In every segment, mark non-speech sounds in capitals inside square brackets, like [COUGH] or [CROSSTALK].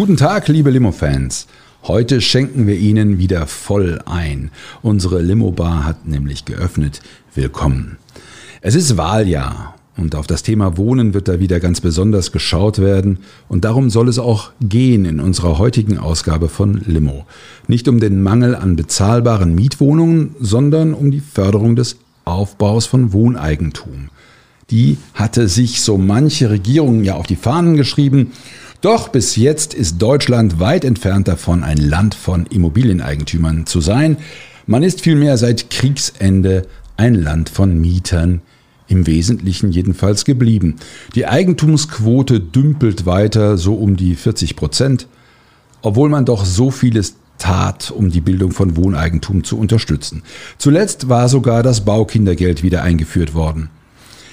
Guten Tag, liebe Limo-Fans. Heute schenken wir Ihnen wieder voll ein. Unsere Limo-Bar hat nämlich geöffnet. Willkommen. Es ist Wahljahr und auf das Thema Wohnen wird da wieder ganz besonders geschaut werden und darum soll es auch gehen in unserer heutigen Ausgabe von Limo. Nicht um den Mangel an bezahlbaren Mietwohnungen, sondern um die Förderung des Aufbaus von Wohneigentum. Die hatte sich so manche Regierung ja auf die Fahnen geschrieben doch bis jetzt ist Deutschland weit entfernt davon, ein Land von Immobilieneigentümern zu sein. Man ist vielmehr seit Kriegsende ein Land von Mietern, im Wesentlichen jedenfalls geblieben. Die Eigentumsquote dümpelt weiter so um die 40 Prozent, obwohl man doch so vieles tat, um die Bildung von Wohneigentum zu unterstützen. Zuletzt war sogar das Baukindergeld wieder eingeführt worden.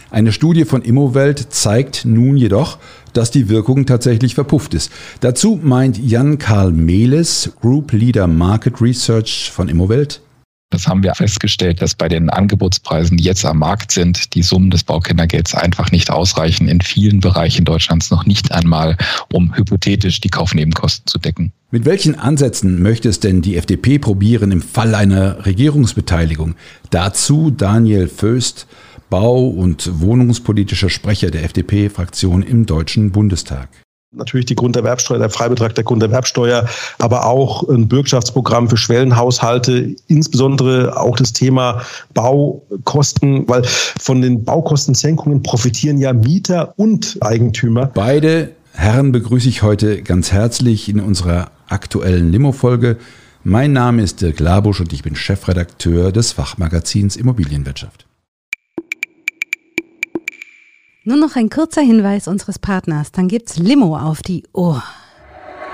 Eine Studie von Immowelt zeigt nun jedoch, dass die Wirkung tatsächlich verpufft ist. Dazu meint Jan-Karl Mehles, Group Leader Market Research von Immowelt, das haben wir festgestellt, dass bei den Angebotspreisen, die jetzt am Markt sind, die Summen des Baukindergelds einfach nicht ausreichen, in vielen Bereichen Deutschlands noch nicht einmal, um hypothetisch die Kaufnebenkosten zu decken. Mit welchen Ansätzen möchte es denn die FDP probieren im Fall einer Regierungsbeteiligung? Dazu Daniel Föst, Bau- und wohnungspolitischer Sprecher der FDP-Fraktion im Deutschen Bundestag. Natürlich die Grunderwerbsteuer, der Freibetrag der Grunderwerbsteuer, aber auch ein Bürgschaftsprogramm für Schwellenhaushalte, insbesondere auch das Thema Baukosten, weil von den Baukostensenkungen profitieren ja Mieter und Eigentümer. Beide Herren begrüße ich heute ganz herzlich in unserer aktuellen Limo-Folge. Mein Name ist Dirk Labusch und ich bin Chefredakteur des Fachmagazins Immobilienwirtschaft. Nur noch ein kurzer Hinweis unseres Partners, dann gibt's Limo auf die Ohr.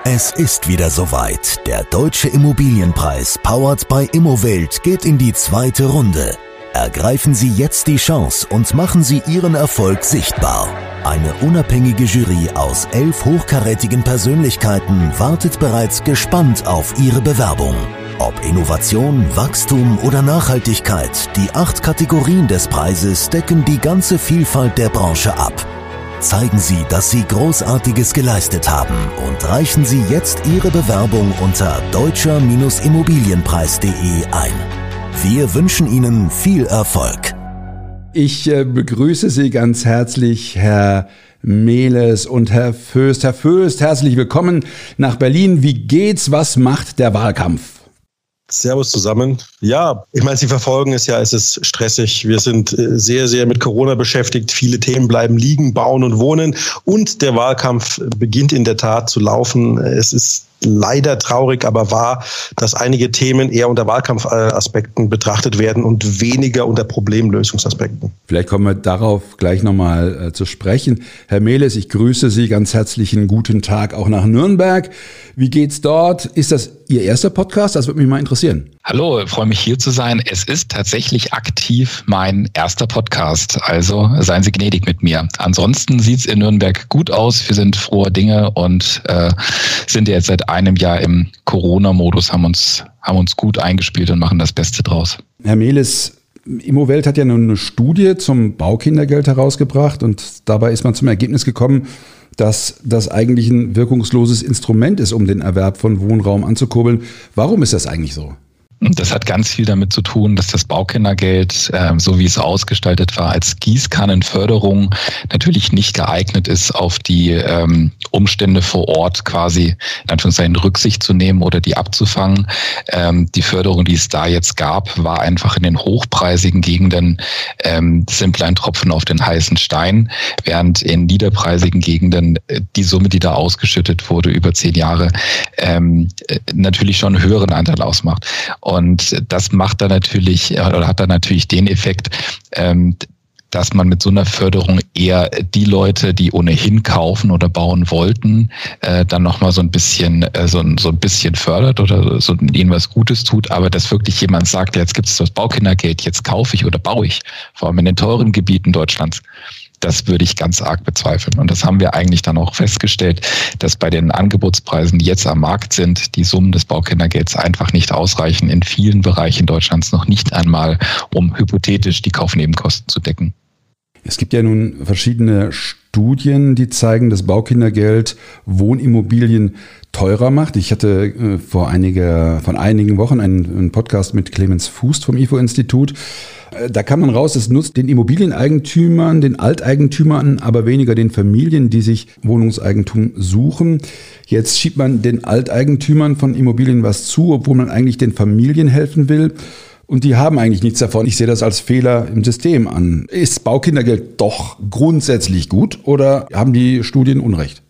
Es ist wieder soweit. Der deutsche Immobilienpreis, powered by Immowelt, geht in die zweite Runde. Ergreifen Sie jetzt die Chance und machen Sie Ihren Erfolg sichtbar. Eine unabhängige Jury aus elf hochkarätigen Persönlichkeiten wartet bereits gespannt auf Ihre Bewerbung. Ob Innovation, Wachstum oder Nachhaltigkeit, die acht Kategorien des Preises decken die ganze Vielfalt der Branche ab. Zeigen Sie, dass Sie Großartiges geleistet haben und reichen Sie jetzt Ihre Bewerbung unter deutscher-immobilienpreis.de ein. Wir wünschen Ihnen viel Erfolg. Ich äh, begrüße Sie ganz herzlich, Herr Mehles und Herr Föst. Herr Föst, herzlich willkommen nach Berlin. Wie geht's? Was macht der Wahlkampf? Servus zusammen. Ja, ich meine, Sie verfolgen es ja, es ist stressig. Wir sind äh, sehr, sehr mit Corona beschäftigt. Viele Themen bleiben liegen, bauen und wohnen. Und der Wahlkampf beginnt in der Tat zu laufen. Es ist leider traurig, aber wahr, dass einige Themen eher unter Wahlkampfaspekten betrachtet werden und weniger unter Problemlösungsaspekten. Vielleicht kommen wir darauf gleich nochmal äh, zu sprechen. Herr Mehles, ich grüße Sie ganz herzlichen guten Tag auch nach Nürnberg. Wie geht's dort? Ist das Ihr erster Podcast? Das würde mich mal interessieren. Hallo, freue mich hier zu sein. Es ist tatsächlich aktiv mein erster Podcast. Also seien Sie gnädig mit mir. Ansonsten sieht's in Nürnberg gut aus. Wir sind frohe Dinge und äh, sind jetzt seit einem Jahr im Corona-Modus, haben uns, haben uns gut eingespielt und machen das Beste draus. Herr Mehles, Immowelt hat ja nun eine Studie zum Baukindergeld herausgebracht und dabei ist man zum Ergebnis gekommen, dass das eigentlich ein wirkungsloses Instrument ist, um den Erwerb von Wohnraum anzukurbeln. Warum ist das eigentlich so? Das hat ganz viel damit zu tun, dass das Baukindergeld, äh, so wie es ausgestaltet war, als Gießkannenförderung natürlich nicht geeignet ist, auf die ähm, Umstände vor Ort quasi in Anführungszeichen Rücksicht zu nehmen oder die abzufangen. Ähm, die Förderung, die es da jetzt gab, war einfach in den hochpreisigen Gegenden ähm, simpel ein Tropfen auf den heißen Stein, während in niederpreisigen Gegenden äh, die Summe, die da ausgeschüttet wurde über zehn Jahre, ähm, äh, natürlich schon einen höheren Anteil ausmacht. Das macht dann natürlich oder hat dann natürlich den Effekt, ähm, dass man mit so einer Förderung eher die Leute, die ohnehin kaufen oder bauen wollten, äh, dann nochmal so ein bisschen, äh, so, so ein bisschen fördert oder so ihnen was Gutes tut, aber dass wirklich jemand sagt, jetzt gibt es das Baukindergeld, jetzt kaufe ich oder baue ich, vor allem in den teuren Gebieten Deutschlands das würde ich ganz arg bezweifeln. Und das haben wir eigentlich dann auch festgestellt, dass bei den Angebotspreisen, die jetzt am Markt sind, die Summen des Baukindergelds einfach nicht ausreichen, in vielen Bereichen Deutschlands noch nicht einmal, um hypothetisch die Kaufnebenkosten zu decken. Es gibt ja nun verschiedene Studien, die zeigen, dass Baukindergeld Wohnimmobilien teurer macht. Ich hatte äh, vor einiger, von einigen Wochen einen, einen Podcast mit Clemens Fußt vom IFO-Institut. Äh, da kann man raus, es nutzt den Immobilieneigentümern, den Alteigentümern, aber weniger den Familien, die sich Wohnungseigentum suchen. Jetzt schiebt man den Alteigentümern von Immobilien was zu, obwohl man eigentlich den Familien helfen will. Und die haben eigentlich nichts davon. Ich sehe das als Fehler im System an. Ist Baukindergeld doch grundsätzlich gut oder haben die Studien Unrecht?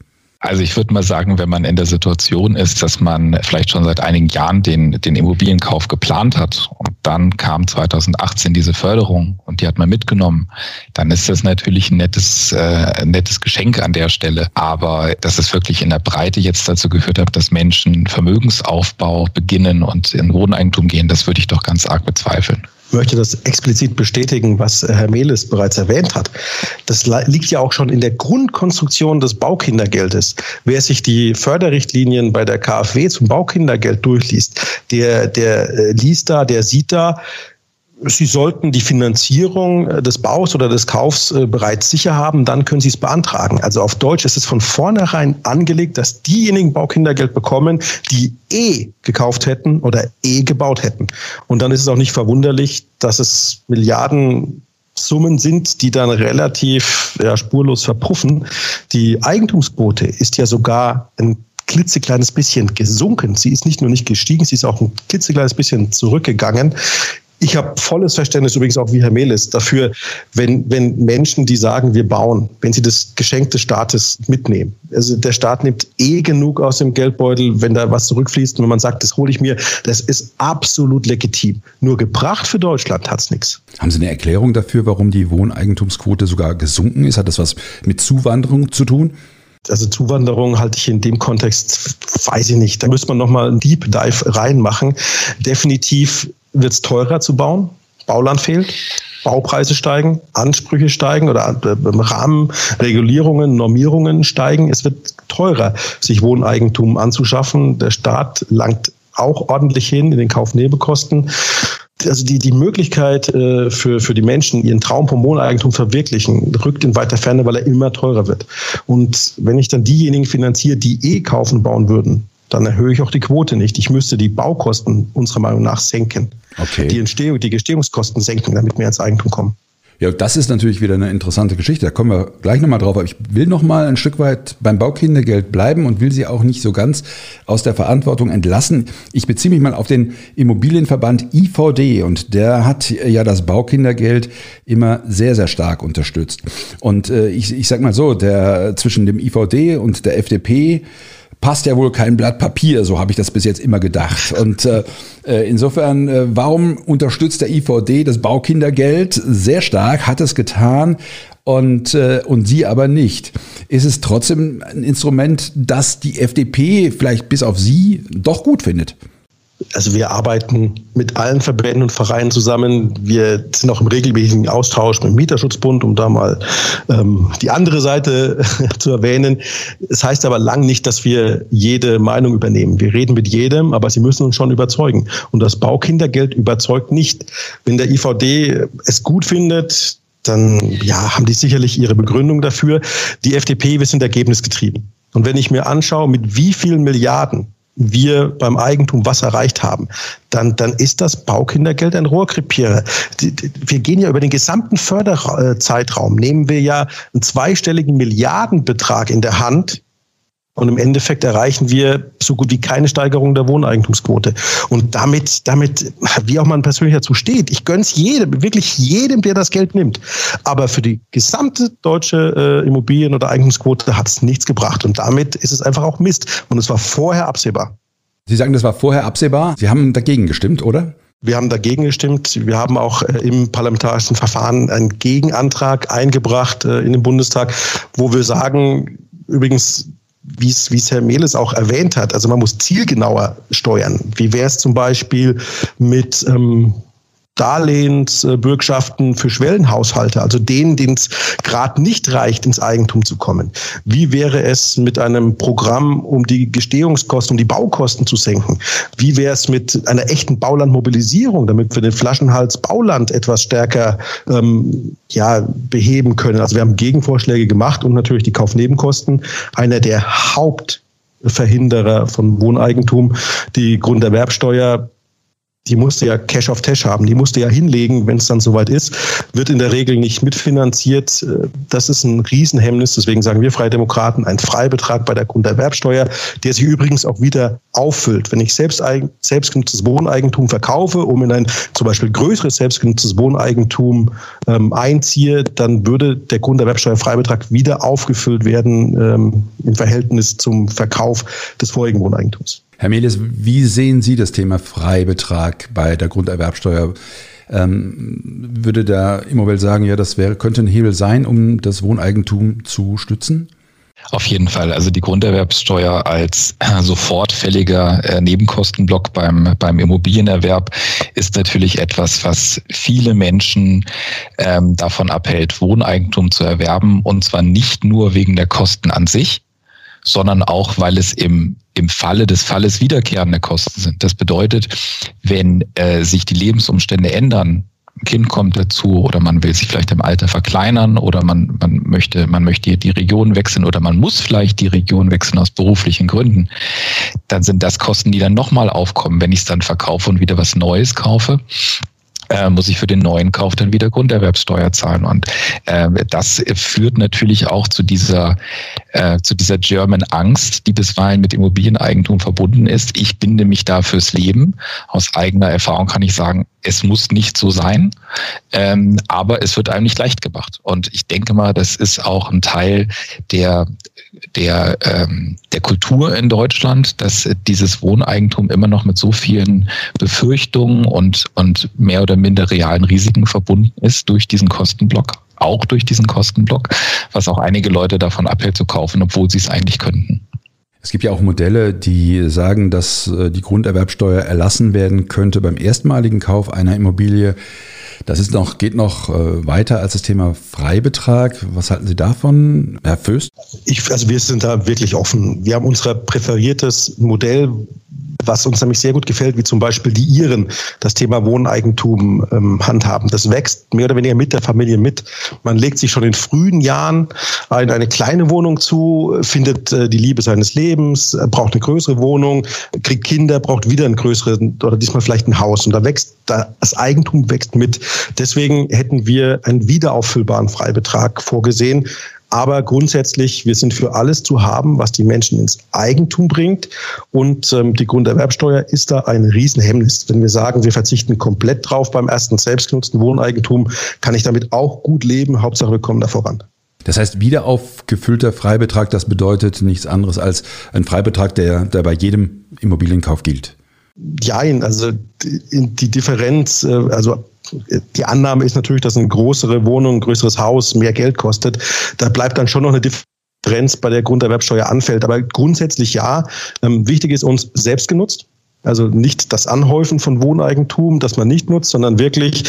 Also ich würde mal sagen, wenn man in der Situation ist, dass man vielleicht schon seit einigen Jahren den, den Immobilienkauf geplant hat und dann kam 2018 diese Förderung und die hat man mitgenommen, dann ist das natürlich ein nettes, äh, nettes Geschenk an der Stelle. Aber dass es wirklich in der Breite jetzt dazu geführt hat, dass Menschen Vermögensaufbau beginnen und in Wohneigentum gehen, das würde ich doch ganz arg bezweifeln möchte das explizit bestätigen, was Herr Mehles bereits erwähnt hat. Das liegt ja auch schon in der Grundkonstruktion des Baukindergeldes. Wer sich die Förderrichtlinien bei der KfW zum Baukindergeld durchliest, der, der äh, liest da, der sieht da, Sie sollten die Finanzierung äh, des Baus oder des Kaufs äh, bereits sicher haben, dann können Sie es beantragen. Also auf Deutsch ist es von vornherein angelegt, dass diejenigen Baukindergeld bekommen, die eh gekauft hätten oder eh gebaut hätten. Und dann ist es auch nicht verwunderlich, dass es Milliarden Summen sind, die dann relativ ja, spurlos verpuffen. Die Eigentumsquote ist ja sogar ein klitzekleines bisschen gesunken. Sie ist nicht nur nicht gestiegen, sie ist auch ein klitzekleines bisschen zurückgegangen. Ich habe volles Verständnis übrigens auch wie Herr Melis dafür, wenn, wenn Menschen, die sagen, wir bauen, wenn sie das Geschenk des Staates mitnehmen. Also der Staat nimmt eh genug aus dem Geldbeutel, wenn da was zurückfließt und wenn man sagt, das hole ich mir, das ist absolut legitim. Nur gebracht für Deutschland hat es nichts. Haben Sie eine Erklärung dafür, warum die Wohneigentumsquote sogar gesunken ist? Hat das was mit Zuwanderung zu tun? Also Zuwanderung halte ich in dem Kontext, weiß ich nicht. Da müsste man nochmal einen Deep Dive reinmachen. Definitiv wird es teurer zu bauen. Bauland fehlt. Baupreise steigen, Ansprüche steigen oder äh, Rahmenregulierungen, Normierungen steigen. Es wird teurer, sich Wohneigentum anzuschaffen. Der Staat langt auch ordentlich hin in den Kaufnebenkosten. Also die, die Möglichkeit äh, für, für die Menschen, ihren Traum vom Wohneigentum verwirklichen, rückt in weiter Ferne, weil er immer teurer wird. Und wenn ich dann diejenigen finanziere, die eh kaufen bauen würden, dann erhöhe ich auch die Quote nicht. Ich müsste die Baukosten unserer Meinung nach senken. Okay. Die Entstehung, die Gestehungskosten senken, damit wir ins Eigentum kommen. Ja, das ist natürlich wieder eine interessante Geschichte. Da kommen wir gleich nochmal drauf. Aber ich will nochmal ein Stück weit beim Baukindergeld bleiben und will Sie auch nicht so ganz aus der Verantwortung entlassen. Ich beziehe mich mal auf den Immobilienverband IVD und der hat ja das Baukindergeld immer sehr, sehr stark unterstützt. Und äh, ich, ich sag mal so, der zwischen dem IVD und der FDP passt ja wohl kein Blatt Papier, so habe ich das bis jetzt immer gedacht. Und äh, äh insofern, äh, warum unterstützt der IVD das Baukindergeld sehr stark, hat es getan und, äh, und sie aber nicht? Ist es trotzdem ein Instrument, das die FDP vielleicht bis auf sie doch gut findet? Also wir arbeiten mit allen Verbänden und Vereinen zusammen. Wir sind auch im regelmäßigen Austausch mit dem Mieterschutzbund, um da mal ähm, die andere Seite [LAUGHS] zu erwähnen. Es das heißt aber lang nicht, dass wir jede Meinung übernehmen. Wir reden mit jedem, aber sie müssen uns schon überzeugen. Und das Baukindergeld überzeugt nicht. Wenn der IVD es gut findet, dann ja, haben die sicherlich ihre Begründung dafür. Die FDP, wir sind ergebnisgetrieben. Und wenn ich mir anschaue, mit wie vielen Milliarden wir beim Eigentum was erreicht haben, dann, dann ist das Baukindergeld ein Rohrkrepierer. Wir gehen ja über den gesamten Förderzeitraum, nehmen wir ja einen zweistelligen Milliardenbetrag in der Hand, und im Endeffekt erreichen wir so gut wie keine Steigerung der Wohneigentumsquote. Und damit, damit, wie auch man persönlich dazu steht, ich gönn's jedem, wirklich jedem, der das Geld nimmt. Aber für die gesamte deutsche äh, Immobilien- oder Eigentumsquote hat es nichts gebracht. Und damit ist es einfach auch Mist. Und es war vorher absehbar. Sie sagen, das war vorher absehbar. Sie haben dagegen gestimmt, oder? Wir haben dagegen gestimmt. Wir haben auch äh, im parlamentarischen Verfahren einen Gegenantrag eingebracht äh, in den Bundestag, wo wir sagen, übrigens, wie es, Herr Mehles auch erwähnt hat, also man muss zielgenauer steuern. Wie wäre es zum Beispiel mit ähm, Darlehensbürgschaften für Schwellenhaushalte, also denen, denen es gerade nicht reicht, ins Eigentum zu kommen. Wie wäre es mit einem Programm, um die Gestehungskosten, um die Baukosten zu senken? Wie wäre es mit einer echten Baulandmobilisierung, damit wir den Flaschenhals Bauland etwas stärker ähm, ja, beheben können? Also wir haben Gegenvorschläge gemacht und natürlich die Kaufnebenkosten. Einer der Hauptverhinderer von Wohneigentum, die Grunderwerbsteuer die musste ja Cash of Cash haben, die musste ja hinlegen, wenn es dann soweit ist, wird in der Regel nicht mitfinanziert. Das ist ein Riesenhemmnis, deswegen sagen wir Freie Demokraten, ein Freibetrag bei der Grunderwerbsteuer, der sich übrigens auch wieder auffüllt. Wenn ich selbst, selbstgenutztes Wohneigentum verkaufe, um in ein zum Beispiel größeres selbstgenutztes Wohneigentum ähm, einziehe, dann würde der Grunderwerbsteuerfreibetrag wieder aufgefüllt werden ähm, im Verhältnis zum Verkauf des vorigen Wohneigentums. Herr Melis, wie sehen Sie das Thema Freibetrag bei der Grunderwerbsteuer? Ähm, würde da Immowelt sagen, ja, das wäre, könnte ein Hebel sein, um das Wohneigentum zu stützen? Auf jeden Fall. Also die Grunderwerbssteuer als [CLEARS THROAT] sofort fälliger äh, Nebenkostenblock beim, beim Immobilienerwerb ist natürlich etwas, was viele Menschen ähm, davon abhält, Wohneigentum zu erwerben. Und zwar nicht nur wegen der Kosten an sich, sondern auch, weil es im, im Falle des Falles wiederkehrende Kosten sind. Das bedeutet, wenn äh, sich die Lebensumstände ändern, ein Kind kommt dazu oder man will sich vielleicht im Alter verkleinern oder man, man möchte, man möchte die Region wechseln oder man muss vielleicht die Region wechseln aus beruflichen Gründen, dann sind das Kosten, die dann nochmal aufkommen, wenn ich es dann verkaufe und wieder was Neues kaufe äh, muss ich für den neuen Kauf dann wieder Grunderwerbssteuer zahlen. Und äh, das führt natürlich auch zu dieser, äh, zu dieser German Angst, die bisweilen mit Immobilieneigentum verbunden ist. Ich binde mich da fürs Leben. Aus eigener Erfahrung kann ich sagen, es muss nicht so sein, ähm, aber es wird einem nicht leicht gemacht. Und ich denke mal, das ist auch ein Teil der der, ähm, der Kultur in Deutschland, dass dieses Wohneigentum immer noch mit so vielen Befürchtungen und, und mehr oder minder realen Risiken verbunden ist durch diesen Kostenblock, auch durch diesen Kostenblock, was auch einige Leute davon abhält zu kaufen, obwohl sie es eigentlich könnten. Es gibt ja auch Modelle, die sagen, dass äh, die Grunderwerbsteuer erlassen werden könnte beim erstmaligen Kauf einer Immobilie das ist noch, geht noch äh, weiter als das Thema Freibetrag. Was halten Sie davon, Herr Föst? Ich, also wir sind da wirklich offen. Wir haben unser präferiertes Modell, was uns nämlich sehr gut gefällt, wie zum Beispiel die Iren das Thema Wohneigentum ähm, handhaben. Das wächst mehr oder weniger mit der Familie mit. Man legt sich schon in frühen Jahren in eine kleine Wohnung zu, findet äh, die Liebe seines Lebens, braucht eine größere Wohnung, kriegt Kinder, braucht wieder ein größeres oder diesmal vielleicht ein Haus. Und da wächst das Eigentum wächst mit. Deswegen hätten wir einen wiederauffüllbaren Freibetrag vorgesehen. Aber grundsätzlich, wir sind für alles zu haben, was die Menschen ins Eigentum bringt. Und ähm, die Grunderwerbsteuer ist da ein Riesenhemmnis. Wenn wir sagen, wir verzichten komplett drauf beim ersten selbstgenutzten Wohneigentum, kann ich damit auch gut leben. Hauptsache, wir kommen da voran. Das heißt, wieder aufgefüllter Freibetrag, das bedeutet nichts anderes als ein Freibetrag, der, der bei jedem Immobilienkauf gilt. Jein, also die, die Differenz, äh, also die Annahme ist natürlich, dass eine größere Wohnung, ein größeres Haus mehr Geld kostet. Da bleibt dann schon noch eine Differenz bei der Grunderwerbsteuer anfällt. Aber grundsätzlich ja. Ähm, wichtig ist uns selbst genutzt. Also nicht das Anhäufen von Wohneigentum, das man nicht nutzt, sondern wirklich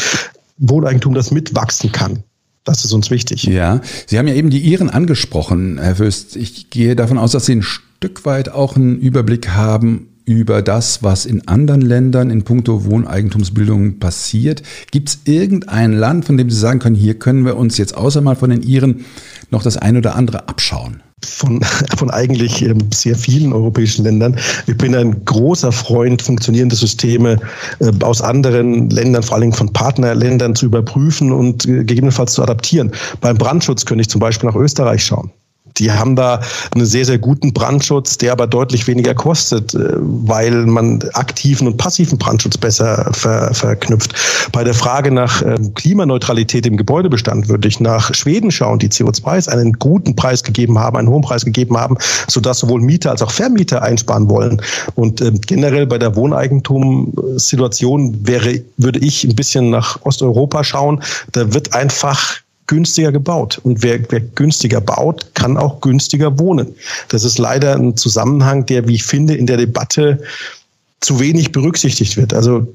Wohneigentum, das mitwachsen kann. Das ist uns wichtig. Ja, Sie haben ja eben die Iren angesprochen, Herr Fürst. Ich gehe davon aus, dass Sie ein Stück weit auch einen Überblick haben über das, was in anderen Ländern in puncto Wohneigentumsbildung passiert. Gibt es irgendein Land, von dem Sie sagen können, hier können wir uns jetzt außer mal von den Iren noch das ein oder andere abschauen? Von, [LAUGHS] von eigentlich ähm, sehr vielen europäischen Ländern. Ich bin ein großer Freund, funktionierende Systeme äh, aus anderen Ländern, vor allem von Partnerländern zu überprüfen und äh, gegebenenfalls zu adaptieren. Beim Brandschutz könnte ich zum Beispiel nach Österreich schauen. Die haben da einen sehr, sehr guten Brandschutz, der aber deutlich weniger kostet, äh, weil man aktiven und passiven Brandschutz besser ver verknüpft. Bei der Frage nach ähm, Klimaneutralität im Gebäudebestand würde ich nach Schweden schauen, die CO2 einen guten Preis gegeben haben, einen hohen Preis gegeben haben, sodass sowohl Mieter als auch Vermieter einsparen wollen. Und ähm, generell bei der Wohneigentumssituation wäre, würde ich ein bisschen nach Osteuropa schauen. Da wird einfach günstiger gebaut. Und wer, wer günstiger baut, kann auch günstiger wohnen. Das ist leider ein Zusammenhang, der, wie ich finde, in der Debatte zu wenig berücksichtigt wird. Also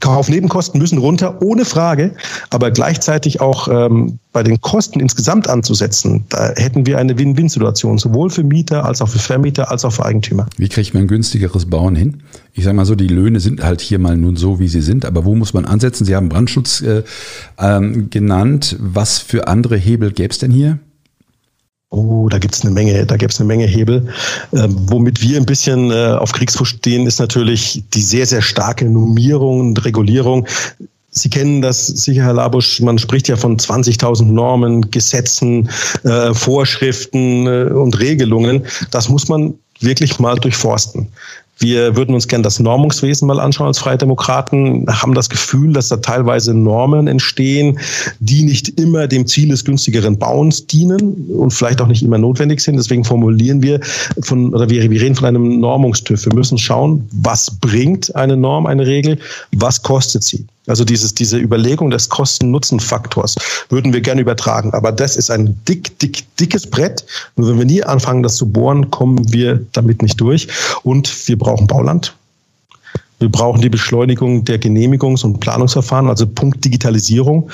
Kaufnebenkosten müssen runter, ohne Frage, aber gleichzeitig auch ähm, bei den Kosten insgesamt anzusetzen, da hätten wir eine Win-Win-Situation, sowohl für Mieter als auch für Vermieter als auch für Eigentümer. Wie kriegt man günstigeres Bauen hin? Ich sage mal so, die Löhne sind halt hier mal nun so, wie sie sind, aber wo muss man ansetzen? Sie haben Brandschutz äh, ähm, genannt. Was für andere Hebel gäbe es denn hier? Oh, da gibt's eine Menge, da gibt's eine Menge Hebel. Ähm, womit wir ein bisschen äh, auf Kriegsfuß stehen, ist natürlich die sehr, sehr starke Normierung und Regulierung. Sie kennen das sicher, Herr Labusch, man spricht ja von 20.000 Normen, Gesetzen, äh, Vorschriften äh, und Regelungen. Das muss man wirklich mal durchforsten. Wir würden uns gerne das Normungswesen mal anschauen als Freie Demokraten, haben das Gefühl, dass da teilweise Normen entstehen, die nicht immer dem Ziel des günstigeren Bauens dienen und vielleicht auch nicht immer notwendig sind. Deswegen formulieren wir von, oder wir, wir reden von einem Normungstüff. Wir müssen schauen, was bringt eine Norm, eine Regel, was kostet sie. Also dieses, diese Überlegung des Kosten-Nutzen-Faktors würden wir gerne übertragen. Aber das ist ein dick, dick, dickes Brett. Und wenn wir nie anfangen, das zu bohren, kommen wir damit nicht durch. Und wir brauchen Bauland. Wir brauchen die Beschleunigung der Genehmigungs- und Planungsverfahren, also Punkt Digitalisierung.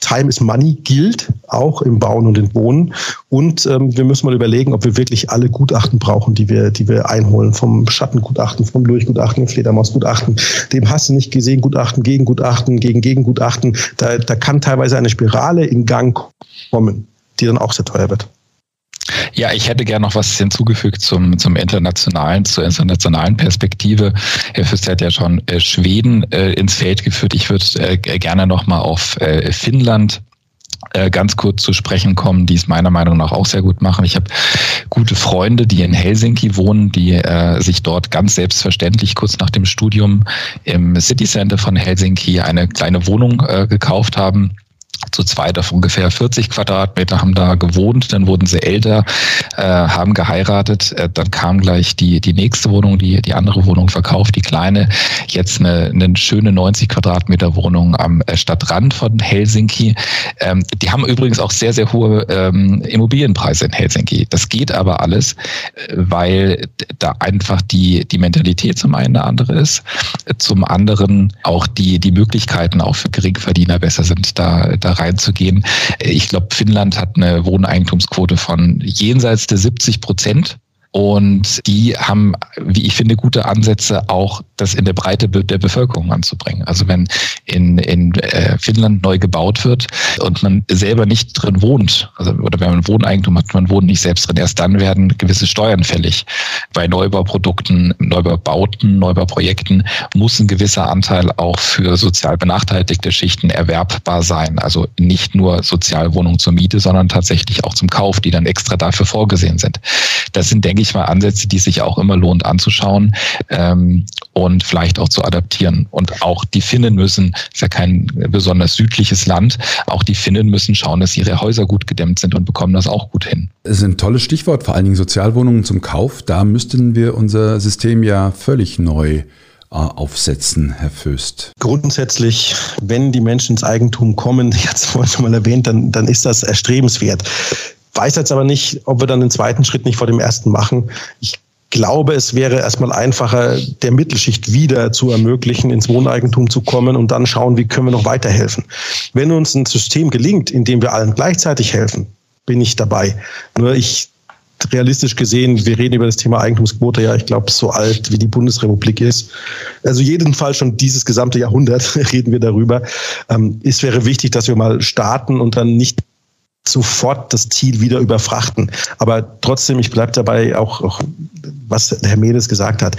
Time is Money gilt auch im Bauen und im Wohnen. Und ähm, wir müssen mal überlegen, ob wir wirklich alle Gutachten brauchen, die wir, die wir einholen. Vom Schattengutachten, vom Durchgutachten, Fledermausgutachten. Dem hast du nicht gesehen, Gutachten gegen Gutachten, gegen Gegengutachten. Da, da kann teilweise eine Spirale in Gang kommen, die dann auch sehr teuer wird. Ja, ich hätte gerne noch was hinzugefügt zum, zum internationalen, zur internationalen Perspektive. Herr Füster hat ja schon äh, Schweden äh, ins Feld geführt. Ich würde äh, gerne noch mal auf äh, Finnland äh, ganz kurz zu sprechen kommen, die es meiner Meinung nach auch sehr gut machen. Ich habe gute Freunde, die in Helsinki wohnen, die äh, sich dort ganz selbstverständlich kurz nach dem Studium im City Center von Helsinki eine kleine Wohnung äh, gekauft haben zu zweit auf ungefähr 40 Quadratmeter, haben da gewohnt, dann wurden sie älter, äh, haben geheiratet, äh, dann kam gleich die, die nächste Wohnung, die, die andere Wohnung verkauft, die kleine, jetzt eine, eine schöne 90 Quadratmeter Wohnung am äh, Stadtrand von Helsinki. Ähm, die haben übrigens auch sehr, sehr hohe ähm, Immobilienpreise in Helsinki. Das geht aber alles, äh, weil da einfach die, die Mentalität zum einen eine andere ist, zum anderen auch die, die Möglichkeiten auch für Geringverdiener besser sind, da, da reinzugehen. Ich glaube, Finnland hat eine Wohneigentumsquote von jenseits der 70 Prozent. Und die haben, wie ich finde, gute Ansätze, auch das in der Breite der Bevölkerung anzubringen. Also wenn in, in äh, Finnland neu gebaut wird und man selber nicht drin wohnt, also, oder wenn man Wohneigentum hat, man wohnt nicht selbst drin, erst dann werden gewisse Steuern fällig. Bei Neubauprodukten, Neubaubauten, Neubauprojekten muss ein gewisser Anteil auch für sozial benachteiligte Schichten erwerbbar sein. Also nicht nur Sozialwohnungen zur Miete, sondern tatsächlich auch zum Kauf, die dann extra dafür vorgesehen sind. Das sind, denke ich, mal Ansätze, die sich auch immer lohnt anzuschauen ähm, und vielleicht auch zu adaptieren. Und auch die Finnen müssen, ist ja kein besonders südliches Land, auch die Finnen müssen schauen, dass ihre Häuser gut gedämmt sind und bekommen das auch gut hin. Das ist ein tolles Stichwort, vor allen Dingen Sozialwohnungen zum Kauf. Da müssten wir unser System ja völlig neu äh, aufsetzen, Herr Föst? Grundsätzlich, wenn die Menschen ins Eigentum kommen, [LAUGHS] jetzt vorhin schon mal erwähnt, dann, dann ist das erstrebenswert. Weiß jetzt aber nicht, ob wir dann den zweiten Schritt nicht vor dem ersten machen. Ich glaube, es wäre erstmal einfacher, der Mittelschicht wieder zu ermöglichen, ins Wohneigentum zu kommen und dann schauen, wie können wir noch weiterhelfen. Wenn uns ein System gelingt, in dem wir allen gleichzeitig helfen, bin ich dabei. Nur ich realistisch gesehen, wir reden über das Thema Eigentumsquote, ja, ich glaube, so alt wie die Bundesrepublik ist. Also jedenfalls schon dieses gesamte Jahrhundert [LAUGHS] reden wir darüber. Ähm, es wäre wichtig, dass wir mal starten und dann nicht sofort das Ziel wieder überfrachten. Aber trotzdem, ich bleibe dabei auch, auch, was Herr Medes gesagt hat.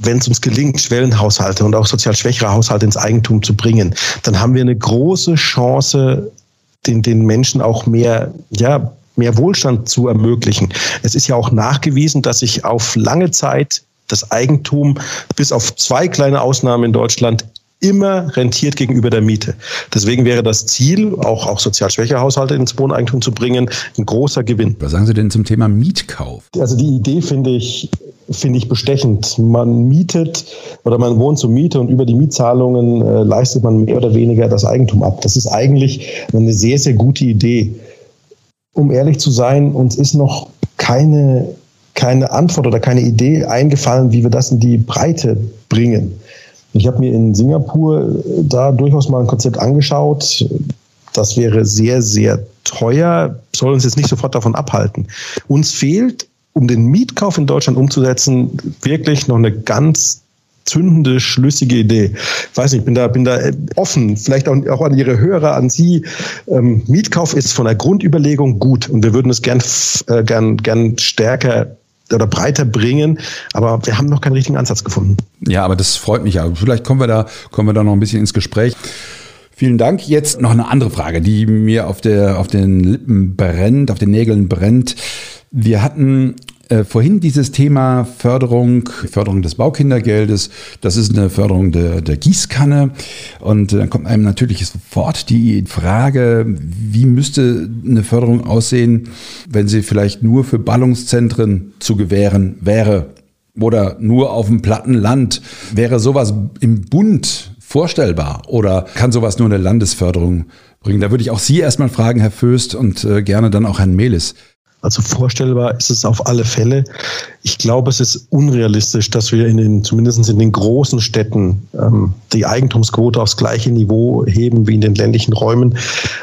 Wenn es uns gelingt, Schwellenhaushalte und auch sozial schwächere Haushalte ins Eigentum zu bringen, dann haben wir eine große Chance, den, den Menschen auch mehr, ja, mehr Wohlstand zu ermöglichen. Es ist ja auch nachgewiesen, dass sich auf lange Zeit das Eigentum bis auf zwei kleine Ausnahmen in Deutschland immer rentiert gegenüber der Miete. Deswegen wäre das Ziel, auch, auch sozial schwäche Haushalte ins Wohneigentum zu bringen, ein großer Gewinn. Was sagen Sie denn zum Thema Mietkauf? Also die Idee finde ich, finde ich bestechend. Man mietet oder man wohnt zur Miete und über die Mietzahlungen äh, leistet man mehr oder weniger das Eigentum ab. Das ist eigentlich eine sehr, sehr gute Idee. Um ehrlich zu sein, uns ist noch keine, keine Antwort oder keine Idee eingefallen, wie wir das in die Breite bringen. Ich habe mir in Singapur äh, da durchaus mal ein Konzept angeschaut. Das wäre sehr, sehr teuer, soll uns jetzt nicht sofort davon abhalten. Uns fehlt, um den Mietkauf in Deutschland umzusetzen, wirklich noch eine ganz zündende, schlüssige Idee. Ich weiß nicht, bin da, bin da äh, offen, vielleicht auch, auch an Ihre Hörer, an Sie. Ähm, Mietkauf ist von der Grundüberlegung gut und wir würden es gern, äh, gern, gern stärker oder breiter bringen, aber wir haben noch keinen richtigen Ansatz gefunden. Ja, aber das freut mich ja. Vielleicht kommen wir da, kommen wir da noch ein bisschen ins Gespräch. Vielen Dank. Jetzt noch eine andere Frage, die mir auf der, auf den Lippen brennt, auf den Nägeln brennt. Wir hatten äh, vorhin dieses Thema Förderung, Förderung des Baukindergeldes, das ist eine Förderung der, der Gießkanne. Und dann kommt einem natürlich sofort die Frage, wie müsste eine Förderung aussehen, wenn sie vielleicht nur für Ballungszentren zu gewähren wäre oder nur auf dem platten Land. Wäre sowas im Bund vorstellbar oder kann sowas nur eine Landesförderung bringen? Da würde ich auch Sie erstmal fragen, Herr Föst, und äh, gerne dann auch Herrn Melis. Also vorstellbar ist es auf alle Fälle. Ich glaube, es ist unrealistisch, dass wir in den, zumindest in den großen Städten, ähm, die Eigentumsquote aufs gleiche Niveau heben wie in den ländlichen Räumen.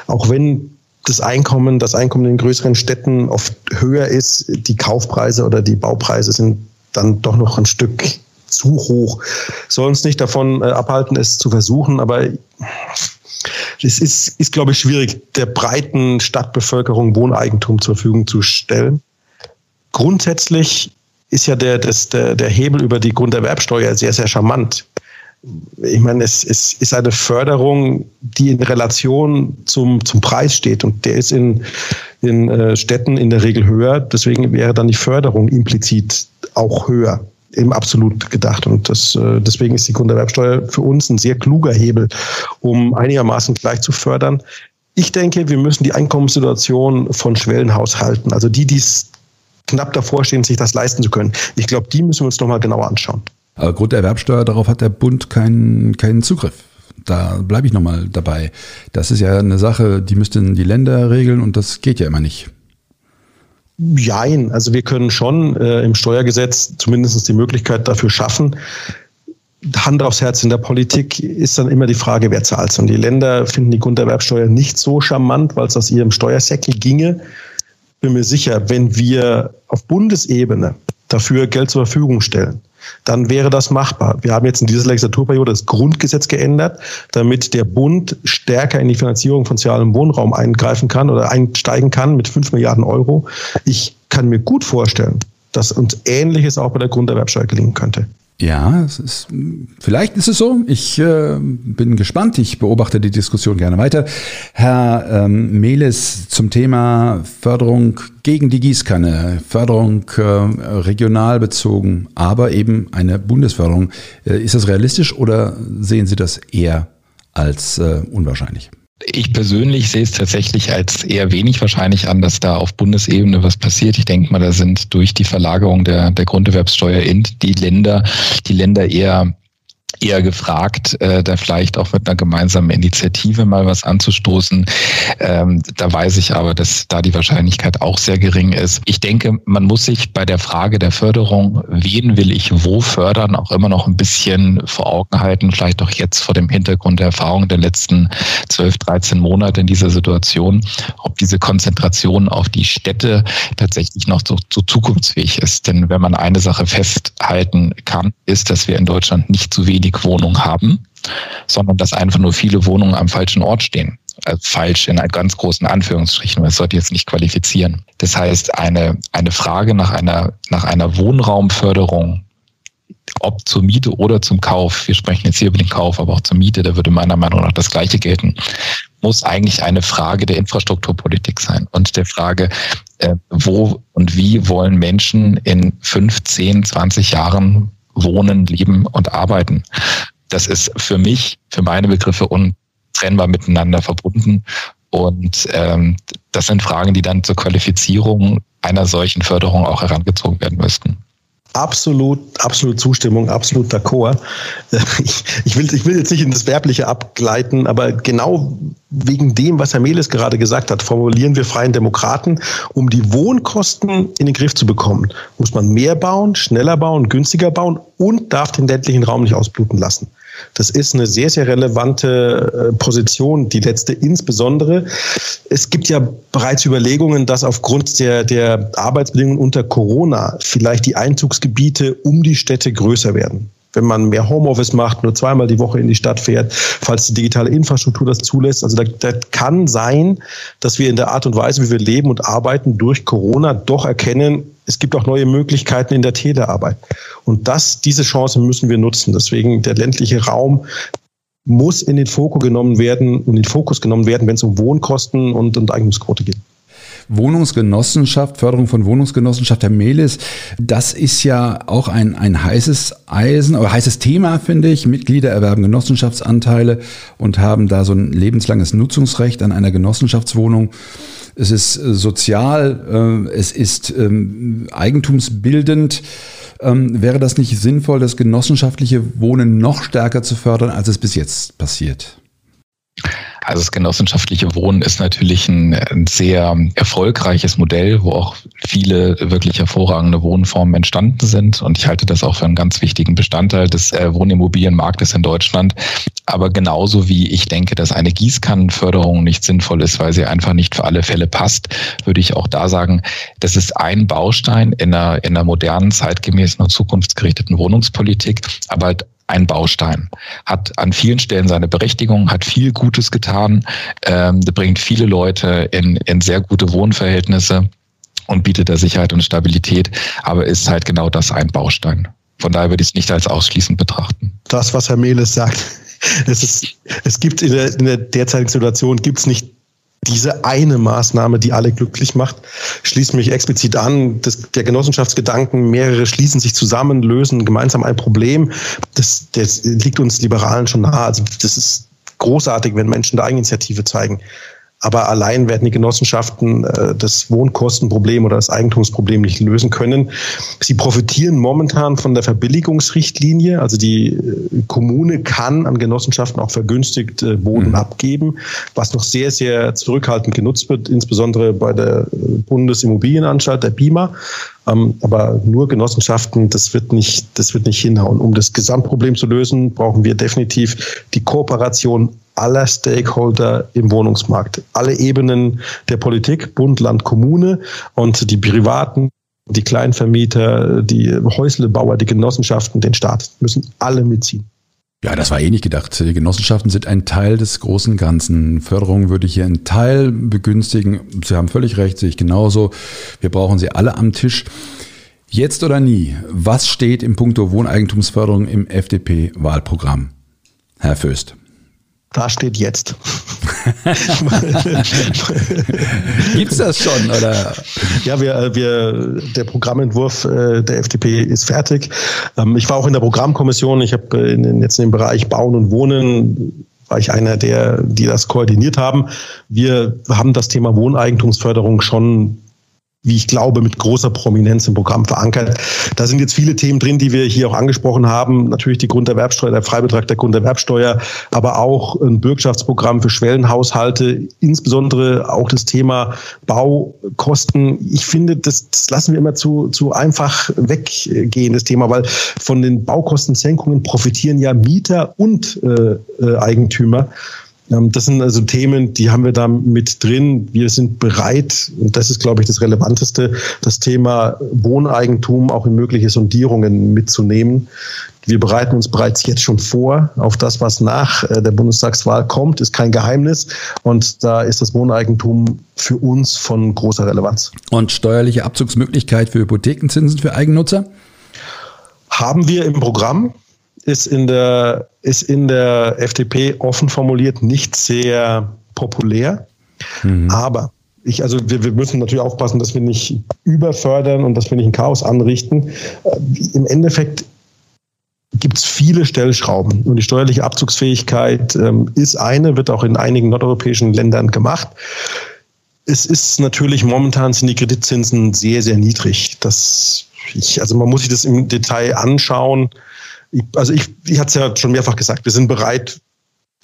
Auch wenn das Einkommen, das Einkommen in den größeren Städten oft höher ist, die Kaufpreise oder die Baupreise sind dann doch noch ein Stück zu hoch. Soll uns nicht davon äh, abhalten, es zu versuchen, aber es ist, ist, glaube ich, schwierig, der breiten Stadtbevölkerung Wohneigentum zur Verfügung zu stellen. Grundsätzlich ist ja der, das, der, der Hebel über die Grunderwerbsteuer sehr, sehr charmant. Ich meine, es, es ist eine Förderung, die in Relation zum, zum Preis steht und der ist in, in äh, Städten in der Regel höher. Deswegen wäre dann die Förderung implizit auch höher im Absolut gedacht. Und das, äh, deswegen ist die Grunderwerbsteuer für uns ein sehr kluger Hebel, um einigermaßen gleich zu fördern. Ich denke, wir müssen die Einkommenssituation von Schwellenhaushalten, also die, die es knapp davor stehen, sich das leisten zu können, ich glaube, die müssen wir uns nochmal genauer anschauen. Aber Grunderwerbsteuer, darauf hat der Bund keinen, keinen Zugriff. Da bleibe ich nochmal dabei. Das ist ja eine Sache, die müssten die Länder regeln und das geht ja immer nicht. Jein, also wir können schon äh, im Steuergesetz zumindest die Möglichkeit dafür schaffen. Hand aufs Herz in der Politik ist dann immer die Frage, wer zahlt Und die Länder finden die Grunderwerbsteuer nicht so charmant, weil es aus ihrem Steuersäckel ginge. Bin mir sicher, wenn wir auf Bundesebene dafür Geld zur Verfügung stellen, dann wäre das machbar. Wir haben jetzt in dieser Legislaturperiode das Grundgesetz geändert, damit der Bund stärker in die Finanzierung von sozialem Wohnraum eingreifen kann oder einsteigen kann mit fünf Milliarden Euro. Ich kann mir gut vorstellen, dass uns Ähnliches auch bei der Grunderwerbsteuer gelingen könnte. Ja, es ist, vielleicht ist es so. Ich äh, bin gespannt. Ich beobachte die Diskussion gerne weiter. Herr ähm, Meles zum Thema Förderung gegen die Gießkanne, Förderung äh, regional bezogen, aber eben eine Bundesförderung. Äh, ist das realistisch oder sehen Sie das eher als äh, unwahrscheinlich? Ich persönlich sehe es tatsächlich als eher wenig wahrscheinlich an, dass da auf Bundesebene was passiert. Ich denke mal, da sind durch die Verlagerung der, der Grunderwerbssteuer in die Länder, die Länder eher eher gefragt, äh, da vielleicht auch mit einer gemeinsamen Initiative mal was anzustoßen. Ähm, da weiß ich aber, dass da die Wahrscheinlichkeit auch sehr gering ist. Ich denke, man muss sich bei der Frage der Förderung, wen will ich wo fördern, auch immer noch ein bisschen vor Augen halten, vielleicht auch jetzt vor dem Hintergrund der Erfahrung der letzten 12, 13 Monate in dieser Situation, ob diese Konzentration auf die Städte tatsächlich noch so, so zukunftsfähig ist. Denn wenn man eine Sache festhalten kann, ist, dass wir in Deutschland nicht zu wenig wenig Wohnungen haben, sondern dass einfach nur viele Wohnungen am falschen Ort stehen. Also falsch in ganz großen Anführungsstrichen, das sollte jetzt nicht qualifizieren. Das heißt, eine, eine Frage nach einer, nach einer Wohnraumförderung, ob zur Miete oder zum Kauf, wir sprechen jetzt hier über den Kauf, aber auch zur Miete, da würde meiner Meinung nach das Gleiche gelten, muss eigentlich eine Frage der Infrastrukturpolitik sein und der Frage, äh, wo und wie wollen Menschen in 15, 20 Jahren wohnen, leben und arbeiten. Das ist für mich, für meine Begriffe untrennbar miteinander verbunden. Und ähm, das sind Fragen, die dann zur Qualifizierung einer solchen Förderung auch herangezogen werden müssten. Absolut, absolut Zustimmung, absolut d'accord. [LAUGHS] Ich, ich, will, ich will jetzt nicht in das Werbliche abgleiten, aber genau wegen dem, was Herr Mehles gerade gesagt hat, formulieren wir Freien Demokraten, um die Wohnkosten in den Griff zu bekommen, muss man mehr bauen, schneller bauen, günstiger bauen und darf den ländlichen Raum nicht ausbluten lassen. Das ist eine sehr, sehr relevante äh, Position, die letzte insbesondere. Es gibt ja bereits Überlegungen, dass aufgrund der, der Arbeitsbedingungen unter Corona vielleicht die Einzugsgebiete um die Städte größer werden wenn man mehr Homeoffice macht, nur zweimal die Woche in die Stadt fährt, falls die digitale Infrastruktur das zulässt. Also da, da kann sein, dass wir in der Art und Weise, wie wir leben und arbeiten, durch Corona doch erkennen, es gibt auch neue Möglichkeiten in der Telearbeit. Und das, diese Chance müssen wir nutzen. Deswegen der ländliche Raum muss in den Fokus genommen werden, in den Fokus genommen werden, wenn es um Wohnkosten und, und Eigentumsquote geht. Wohnungsgenossenschaft, Förderung von Wohnungsgenossenschaft, Herr Melis, das ist ja auch ein, ein heißes Eisen, oder heißes Thema, finde ich. Mitglieder erwerben Genossenschaftsanteile und haben da so ein lebenslanges Nutzungsrecht an einer Genossenschaftswohnung es ist äh, sozial, äh, es ist ähm, eigentumsbildend. Ähm, wäre das nicht sinnvoll, das genossenschaftliche Wohnen noch stärker zu fördern, als es bis jetzt passiert? Also das genossenschaftliche Wohnen ist natürlich ein, ein, sehr erfolgreiches Modell, wo auch viele wirklich hervorragende Wohnformen entstanden sind. Und ich halte das auch für einen ganz wichtigen Bestandteil des äh, Wohnimmobilienmarktes in Deutschland. Aber genauso wie ich denke, dass eine Gießkannenförderung nicht sinnvoll ist, weil sie einfach nicht für alle Fälle passt, würde ich auch da sagen, das ist ein Baustein in einer, in einer modernen, zeitgemäßen und zukunftsgerichteten Wohnungspolitik, aber halt ein Baustein. Hat an vielen Stellen seine Berechtigung, hat viel Gutes getan, ähm, bringt viele Leute in, in sehr gute Wohnverhältnisse und bietet da Sicherheit und Stabilität, aber ist halt genau das ein Baustein. Von daher würde ich es nicht als ausschließend betrachten. Das, was Herr Mehles sagt, [LAUGHS] es, ist, es gibt in der, in der derzeitigen Situation gibt es nicht diese eine Maßnahme, die alle glücklich macht. Schließt mich explizit an, das, der Genossenschaftsgedanken, mehrere schließen sich zusammen, lösen gemeinsam ein Problem. Das, das liegt uns Liberalen schon nahe. Also das ist großartig, wenn Menschen da Eigeninitiative zeigen. Aber allein werden die Genossenschaften äh, das Wohnkostenproblem oder das Eigentumsproblem nicht lösen können. Sie profitieren momentan von der Verbilligungsrichtlinie. Also die äh, Kommune kann an Genossenschaften auch vergünstigt äh, Boden mhm. abgeben, was noch sehr, sehr zurückhaltend genutzt wird, insbesondere bei der äh, Bundesimmobilienanstalt, der BIMA. Ähm, aber nur Genossenschaften, das wird nicht, das wird nicht hinhauen. Um das Gesamtproblem zu lösen, brauchen wir definitiv die Kooperation aller Stakeholder im Wohnungsmarkt. Alle Ebenen der Politik, Bund, Land, Kommune und die Privaten, die Kleinvermieter, die Häuslebauer, die Genossenschaften, den Staat müssen alle mitziehen. Ja, das war eh nicht gedacht. Genossenschaften sind ein Teil des großen Ganzen. Förderung würde hier einen Teil begünstigen. Sie haben völlig recht, sehe ich genauso. Wir brauchen sie alle am Tisch. Jetzt oder nie, was steht im Punkto Wohneigentumsförderung im FDP-Wahlprogramm? Herr Föst. Da steht jetzt. [LAUGHS] Gibt's das schon, oder? Ja, wir, äh, wir, der Programmentwurf äh, der FDP ist fertig. Ähm, ich war auch in der Programmkommission. Ich habe äh, jetzt im Bereich Bauen und Wohnen war ich einer der, die das koordiniert haben. Wir haben das Thema Wohneigentumsförderung schon wie ich glaube, mit großer Prominenz im Programm verankert. Da sind jetzt viele Themen drin, die wir hier auch angesprochen haben. Natürlich die Grunderwerbsteuer, der Freibetrag der Grunderwerbsteuer, aber auch ein Bürgschaftsprogramm für Schwellenhaushalte, insbesondere auch das Thema Baukosten. Ich finde, das, das lassen wir immer zu, zu einfach weggehen, das Thema, weil von den Baukostensenkungen profitieren ja Mieter und äh, äh Eigentümer. Ähm, das sind also Themen, die haben wir da mit drin. Wir sind bereit, und das ist, glaube ich, das Relevanteste, das Thema Wohneigentum auch in mögliche Sondierungen mitzunehmen. Wir bereiten uns bereits jetzt schon vor auf das, was nach äh, der Bundestagswahl kommt, ist kein Geheimnis. Und da ist das Wohneigentum für uns von großer Relevanz. Und steuerliche Abzugsmöglichkeit für Hypothekenzinsen für Eigennutzer? Haben wir im Programm ist in der, ist in der FDP offen formuliert nicht sehr populär. Mhm. Aber ich, also wir, wir müssen natürlich aufpassen, dass wir nicht überfördern und dass wir nicht ein Chaos anrichten. Äh, Im Endeffekt gibt es viele Stellschrauben und die steuerliche Abzugsfähigkeit ähm, ist eine, wird auch in einigen nordeuropäischen Ländern gemacht. Es ist natürlich momentan sind die Kreditzinsen sehr, sehr niedrig. Das, ich, also man muss sich das im Detail anschauen. Also ich, ich hatte es ja schon mehrfach gesagt, wir sind bereit,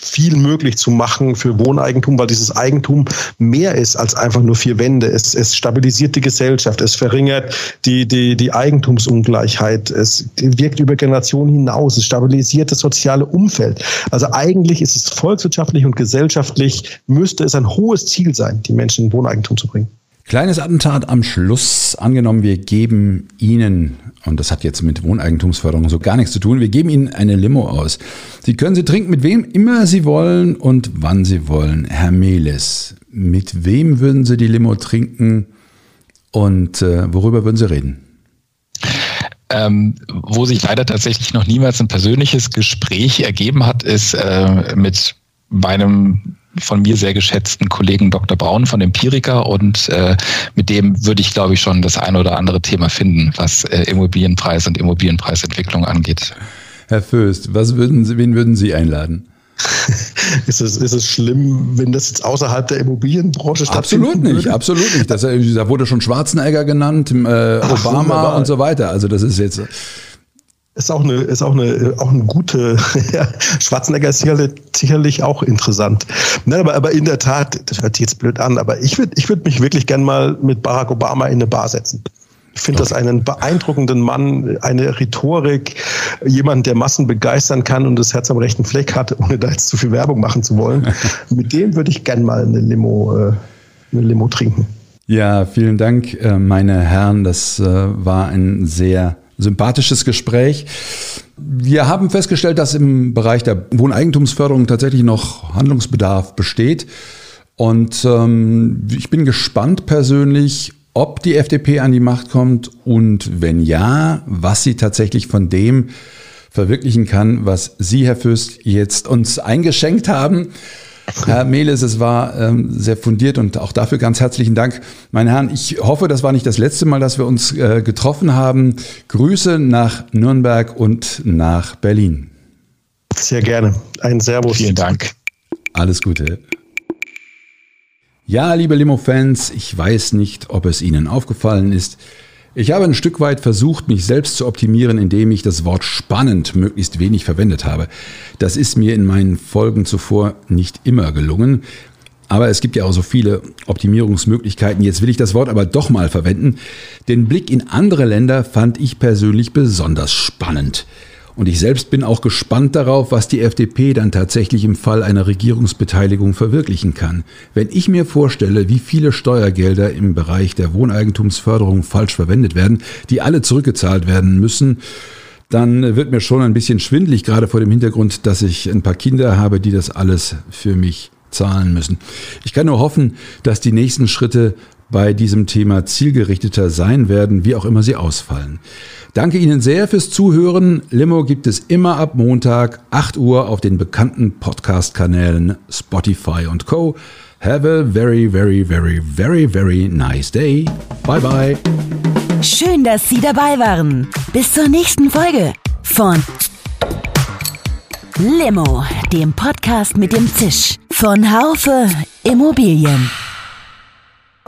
viel möglich zu machen für Wohneigentum, weil dieses Eigentum mehr ist als einfach nur vier Wände. Es, es stabilisiert die Gesellschaft, es verringert die, die, die Eigentumsungleichheit, es wirkt über Generationen hinaus, es stabilisiert das soziale Umfeld. Also eigentlich ist es volkswirtschaftlich und gesellschaftlich, müsste es ein hohes Ziel sein, die Menschen in Wohneigentum zu bringen. Kleines Attentat am Schluss. Angenommen, wir geben Ihnen, und das hat jetzt mit Wohneigentumsförderung so gar nichts zu tun, wir geben Ihnen eine Limo aus. Sie können sie trinken, mit wem immer Sie wollen und wann Sie wollen. Herr Meles, mit wem würden Sie die Limo trinken und äh, worüber würden Sie reden? Ähm, wo sich leider tatsächlich noch niemals ein persönliches Gespräch ergeben hat, ist äh, mit meinem von mir sehr geschätzten Kollegen Dr. Braun von Empirica und äh, mit dem würde ich, glaube ich, schon das eine oder andere Thema finden, was äh, Immobilienpreis und Immobilienpreisentwicklung angeht. Herr Föst, was würden Sie, wen würden Sie einladen? [LAUGHS] ist, es, ist es schlimm, wenn das jetzt außerhalb der Immobilienbranche stattfindet? Absolut nicht, würde? absolut nicht. Das, da wurde schon Schwarzenegger genannt, äh, Obama Ach, und so weiter. Also das ist jetzt ist auch eine, ist auch eine, auch eine gute, [LAUGHS] ja, Schwarzenegger ist sicherlich, sicherlich auch interessant. Nein, aber, aber in der Tat, das hört sich jetzt blöd an, aber ich würde, ich würde mich wirklich gern mal mit Barack Obama in eine Bar setzen. Ich finde das einen beeindruckenden Mann, eine Rhetorik, jemand, der Massen begeistern kann und das Herz am rechten Fleck hat, ohne da jetzt zu viel Werbung machen zu wollen. [LAUGHS] mit dem würde ich gern mal eine Limo, äh, eine Limo trinken. Ja, vielen Dank, äh, meine Herren. Das äh, war ein sehr sympathisches Gespräch. Wir haben festgestellt, dass im Bereich der Wohneigentumsförderung tatsächlich noch Handlungsbedarf besteht. Und ähm, ich bin gespannt persönlich, ob die FDP an die Macht kommt und wenn ja, was sie tatsächlich von dem verwirklichen kann, was Sie, Herr Fürst, jetzt uns eingeschenkt haben. Herr Mehles, es war ähm, sehr fundiert und auch dafür ganz herzlichen Dank. Meine Herren, ich hoffe, das war nicht das letzte Mal, dass wir uns äh, getroffen haben. Grüße nach Nürnberg und nach Berlin. Sehr gerne. Ein Servus. Vielen Dank. Alles Gute. Ja, liebe Limo-Fans, ich weiß nicht, ob es Ihnen aufgefallen ist. Ich habe ein Stück weit versucht, mich selbst zu optimieren, indem ich das Wort spannend möglichst wenig verwendet habe. Das ist mir in meinen Folgen zuvor nicht immer gelungen. Aber es gibt ja auch so viele Optimierungsmöglichkeiten. Jetzt will ich das Wort aber doch mal verwenden. Den Blick in andere Länder fand ich persönlich besonders spannend. Und ich selbst bin auch gespannt darauf, was die FDP dann tatsächlich im Fall einer Regierungsbeteiligung verwirklichen kann. Wenn ich mir vorstelle, wie viele Steuergelder im Bereich der Wohneigentumsförderung falsch verwendet werden, die alle zurückgezahlt werden müssen, dann wird mir schon ein bisschen schwindlig, gerade vor dem Hintergrund, dass ich ein paar Kinder habe, die das alles für mich zahlen müssen. Ich kann nur hoffen, dass die nächsten Schritte bei diesem Thema zielgerichteter sein werden, wie auch immer sie ausfallen. Danke Ihnen sehr fürs Zuhören. Limo gibt es immer ab Montag, 8 Uhr auf den bekannten Podcast-Kanälen Spotify und Co. Have a very, very, very, very, very nice day. Bye bye. Schön, dass Sie dabei waren. Bis zur nächsten Folge von Limo, dem Podcast mit dem Zisch von Haufe Immobilien.